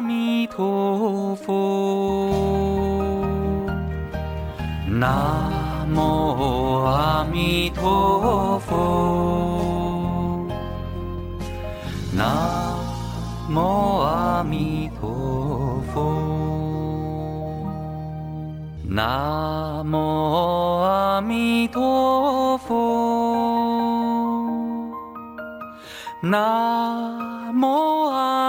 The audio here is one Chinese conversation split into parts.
弥陀佛，南。南无阿弥陀佛，南无阿弥陀佛，南无阿弥陀佛，南无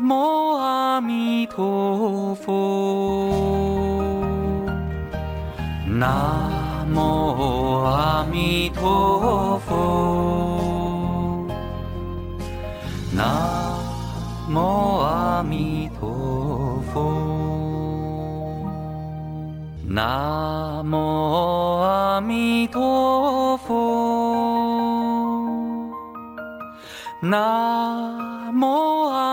无阿弥陀佛，南。南无阿弥陀佛，南无阿弥陀佛，南无阿弥陀佛，南无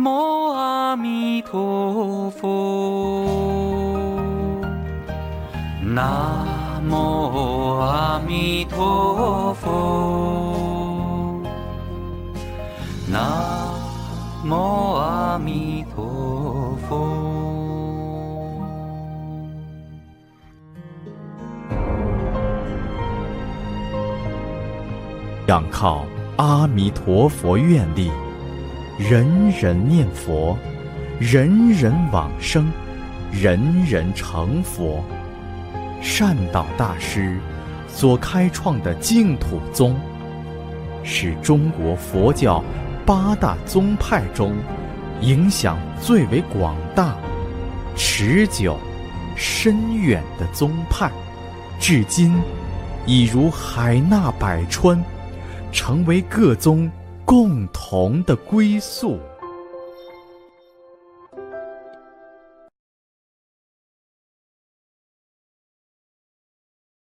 南无阿弥陀佛，南无阿弥陀佛，南无阿弥陀佛。仰靠阿弥陀佛愿力，人人念佛，人人往生，人人成佛。善导大师所开创的净土宗，是中国佛教八大宗派中影响最为广大、持久、深远的宗派，至今已如海纳百川，成为各宗共同的归宿。